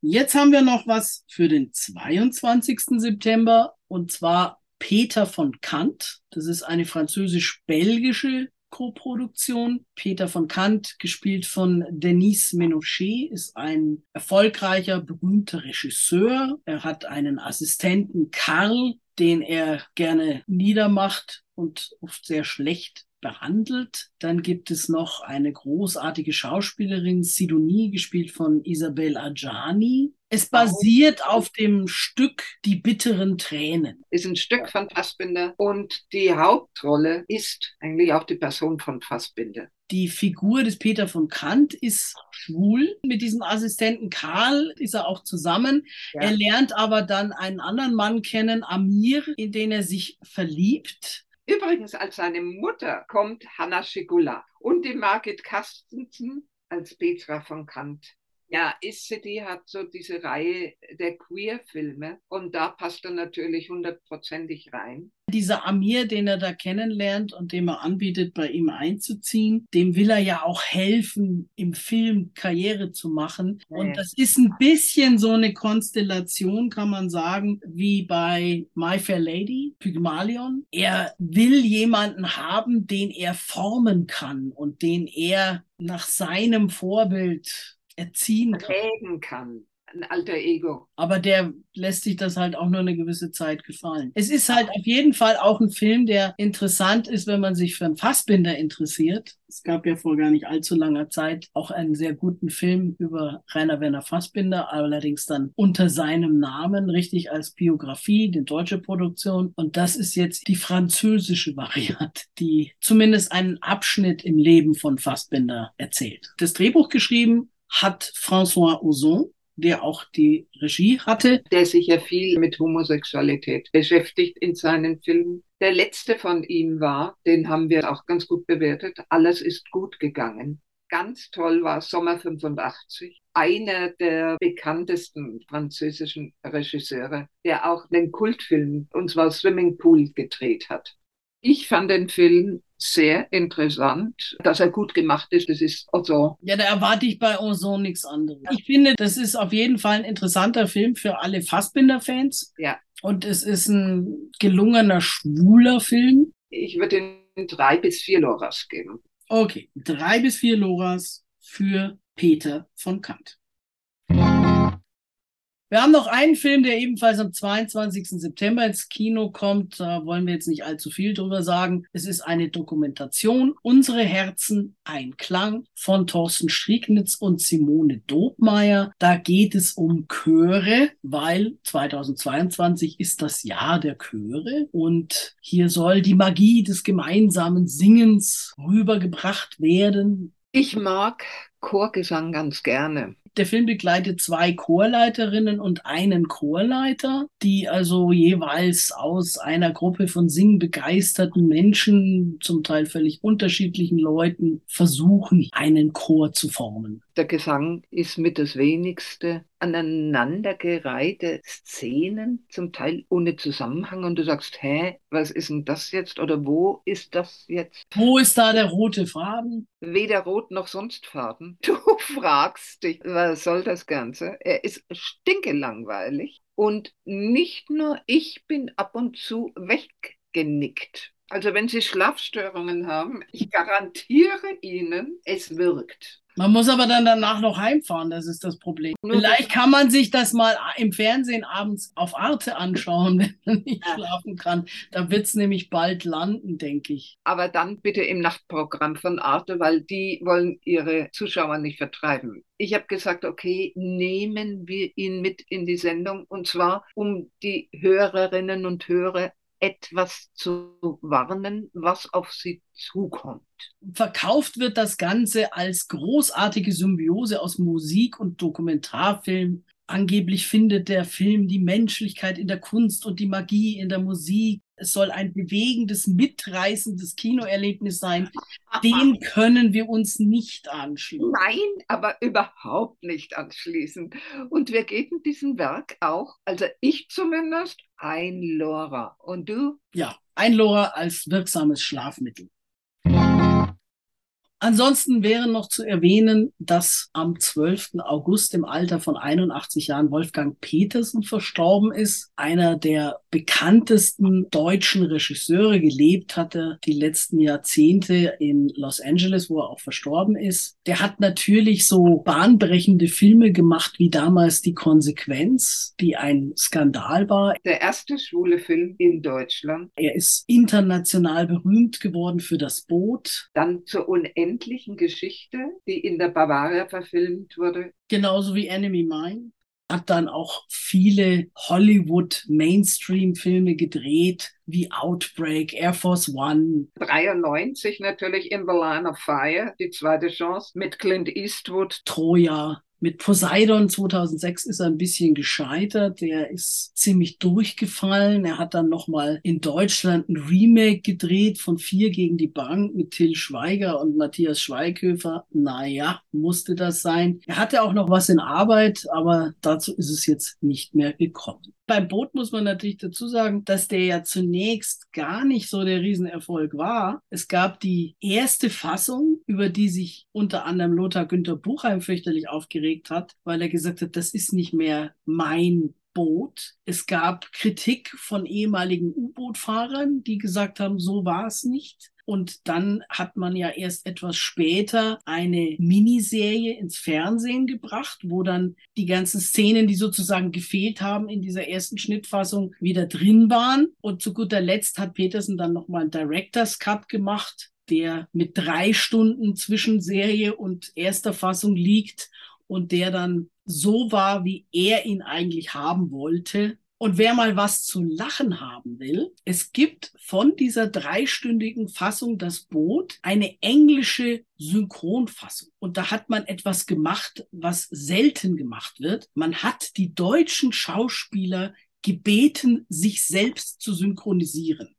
Jetzt haben wir noch was für den 22. September und zwar Peter von Kant. Das ist eine französisch-belgische Koproduktion. Peter von Kant, gespielt von Denis Menochet, ist ein erfolgreicher, berühmter Regisseur. Er hat einen Assistenten Karl, den er gerne niedermacht und oft sehr schlecht behandelt. Dann gibt es noch eine großartige Schauspielerin, Sidonie, gespielt von Isabel Adjani. Es basiert auf dem Stück Die bitteren Tränen. Ist ein Stück von Fassbinder und die Hauptrolle ist eigentlich auch die Person von Fassbinder. Die Figur des Peter von Kant ist schwul. Mit diesem Assistenten Karl ist er auch zusammen. Ja. Er lernt aber dann einen anderen Mann kennen, Amir, in den er sich verliebt. Übrigens, als seine Mutter kommt Hanna Schigula und die Margit Carstensen als Petra von Kant. Ja, Is City hat so diese Reihe der Queer-Filme und da passt er natürlich hundertprozentig rein. Dieser Amir, den er da kennenlernt und dem er anbietet, bei ihm einzuziehen, dem will er ja auch helfen, im Film Karriere zu machen. Ja, Und das ist ein bisschen so eine Konstellation, kann man sagen, wie bei My Fair Lady, Pygmalion. Er will jemanden haben, den er formen kann und den er nach seinem Vorbild erziehen kann. Prägen kann. Ein alter Ego. Aber der lässt sich das halt auch nur eine gewisse Zeit gefallen. Es ist halt auf jeden Fall auch ein Film, der interessant ist, wenn man sich für einen Fassbinder interessiert. Es gab ja vor gar nicht allzu langer Zeit auch einen sehr guten Film über Rainer Werner Fassbinder, allerdings dann unter seinem Namen, richtig als Biografie, die deutsche Produktion. Und das ist jetzt die französische Variante, die zumindest einen Abschnitt im Leben von Fassbinder erzählt. Das Drehbuch geschrieben hat François Ozon, der auch die Regie hatte. Der sich ja viel mit Homosexualität beschäftigt in seinen Filmen. Der letzte von ihm war, den haben wir auch ganz gut bewertet, Alles ist gut gegangen. Ganz toll war Sommer 85. Einer der bekanntesten französischen Regisseure, der auch den Kultfilm, und zwar Swimming Pool, gedreht hat. Ich fand den Film sehr interessant, dass er gut gemacht ist. Das ist also Ja, da erwarte ich bei Ozon nichts anderes. Ich finde, das ist auf jeden Fall ein interessanter Film für alle Fassbinder-Fans. Ja. Und es ist ein gelungener, schwuler Film. Ich würde ihm drei bis vier Loras geben. Okay, drei bis vier Loras für Peter von Kant. Wir haben noch einen Film, der ebenfalls am 22. September ins Kino kommt. Da wollen wir jetzt nicht allzu viel drüber sagen. Es ist eine Dokumentation. Unsere Herzen, ein Klang von Thorsten Striegnitz und Simone Dobmeier. Da geht es um Chöre, weil 2022 ist das Jahr der Chöre und hier soll die Magie des gemeinsamen Singens rübergebracht werden. Ich mag Chorgesang ganz gerne. Der Film begleitet zwei Chorleiterinnen und einen Chorleiter, die also jeweils aus einer Gruppe von singbegeisterten Menschen, zum Teil völlig unterschiedlichen Leuten, versuchen, einen Chor zu formen. Der Gesang ist mit das wenigste aneinandergereihte Szenen, zum Teil ohne Zusammenhang und du sagst, hä, was ist denn das jetzt oder wo ist das jetzt? Wo ist da der rote Faden? Weder rot noch sonst Farben. <laughs> Du fragst dich, was soll das Ganze? Er ist stinkelangweilig und nicht nur ich bin ab und zu weggenickt. Also wenn Sie Schlafstörungen haben, ich garantiere Ihnen, es wirkt. Man muss aber dann danach noch heimfahren, das ist das Problem. Vielleicht kann man sich das mal im Fernsehen abends auf Arte anschauen, <laughs> wenn man nicht schlafen kann. Da wird es nämlich bald landen, denke ich. Aber dann bitte im Nachtprogramm von Arte, weil die wollen ihre Zuschauer nicht vertreiben. Ich habe gesagt, okay, nehmen wir ihn mit in die Sendung und zwar, um die Hörerinnen und Hörer etwas zu warnen, was auf sie zukommt. Verkauft wird das Ganze als großartige Symbiose aus Musik und Dokumentarfilm. Angeblich findet der Film die Menschlichkeit in der Kunst und die Magie in der Musik. Es soll ein bewegendes, mitreißendes Kinoerlebnis sein. <laughs> Dem können wir uns nicht anschließen. Nein, aber überhaupt nicht anschließen. Und wir geben diesem Werk auch, also ich zumindest, ein Lora. Und du? Ja, ein Lora als wirksames Schlafmittel. Ansonsten wäre noch zu erwähnen, dass am 12. August im Alter von 81 Jahren Wolfgang Petersen verstorben ist, einer der bekanntesten deutschen Regisseure gelebt hatte die letzten Jahrzehnte in Los Angeles, wo er auch verstorben ist. Der hat natürlich so bahnbrechende Filme gemacht wie damals Die Konsequenz, die ein Skandal war. Der erste schwule Film in Deutschland. Er ist international berühmt geworden für das Boot. Dann zur unendlichen Geschichte, die in der Bavaria verfilmt wurde. Genauso wie Enemy Mine. Hat dann auch viele Hollywood-Mainstream-Filme gedreht, wie Outbreak, Air Force One. 93 natürlich In the Line of Fire, die zweite Chance mit Clint Eastwood. Troja, mit Poseidon 2006 ist er ein bisschen gescheitert. Der ist ziemlich durchgefallen. Er hat dann nochmal in Deutschland ein Remake gedreht von Vier gegen die Bank mit Till Schweiger und Matthias Schweighöfer. Naja, musste das sein. Er hatte auch noch was in Arbeit, aber dazu ist es jetzt nicht mehr gekommen. Beim Boot muss man natürlich dazu sagen, dass der ja zunächst gar nicht so der Riesenerfolg war. Es gab die erste Fassung, über die sich unter anderem Lothar Günther Buchheim fürchterlich aufgeregt hat, weil er gesagt hat, das ist nicht mehr mein Boot. Es gab Kritik von ehemaligen U-Boot-Fahrern, die gesagt haben, so war es nicht. Und dann hat man ja erst etwas später eine Miniserie ins Fernsehen gebracht, wo dann die ganzen Szenen, die sozusagen gefehlt haben in dieser ersten Schnittfassung, wieder drin waren. Und zu guter Letzt hat Petersen dann nochmal einen Director's Cut gemacht, der mit drei Stunden zwischen Serie und erster Fassung liegt und der dann so war, wie er ihn eigentlich haben wollte. Und wer mal was zu lachen haben will, es gibt von dieser dreistündigen Fassung Das Boot eine englische Synchronfassung. Und da hat man etwas gemacht, was selten gemacht wird. Man hat die deutschen Schauspieler gebeten, sich selbst zu synchronisieren.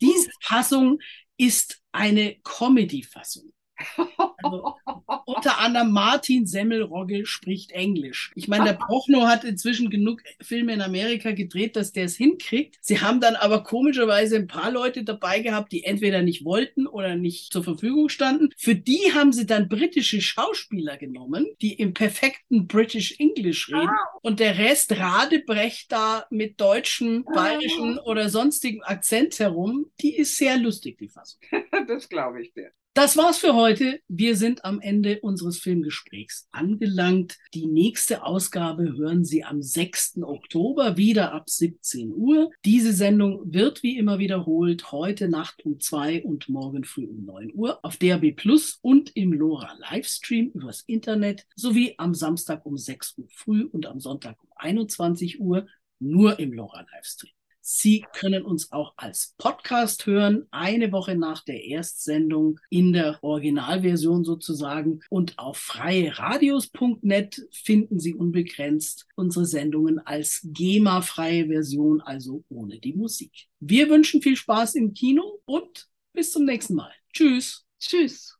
Diese Fassung ist eine Comedy-Fassung. Also, <laughs> unter anderem Martin Semmelrogge spricht Englisch. Ich meine, der Prochnow hat inzwischen genug Filme in Amerika gedreht, dass der es hinkriegt. Sie haben dann aber komischerweise ein paar Leute dabei gehabt, die entweder nicht wollten oder nicht zur Verfügung standen. Für die haben sie dann britische Schauspieler genommen, die im perfekten British English reden. Ah. Und der Rest radebrecht da mit deutschem, bayerischen oder sonstigem Akzent herum. Die ist sehr lustig, die Fassung. <laughs> das glaube ich dir. Das war's für heute. Wir sind am Ende unseres Filmgesprächs angelangt. Die nächste Ausgabe hören Sie am 6. Oktober wieder ab 17 Uhr. Diese Sendung wird wie immer wiederholt heute Nacht um 2 und morgen früh um 9 Uhr auf DRB Plus und im LoRa Livestream übers Internet sowie am Samstag um 6 Uhr früh und am Sonntag um 21 Uhr nur im LoRa Livestream. Sie können uns auch als Podcast hören, eine Woche nach der Erstsendung in der Originalversion sozusagen. Und auf freieradios.net finden Sie unbegrenzt unsere Sendungen als GEMA-freie Version, also ohne die Musik. Wir wünschen viel Spaß im Kino und bis zum nächsten Mal. Tschüss. Tschüss.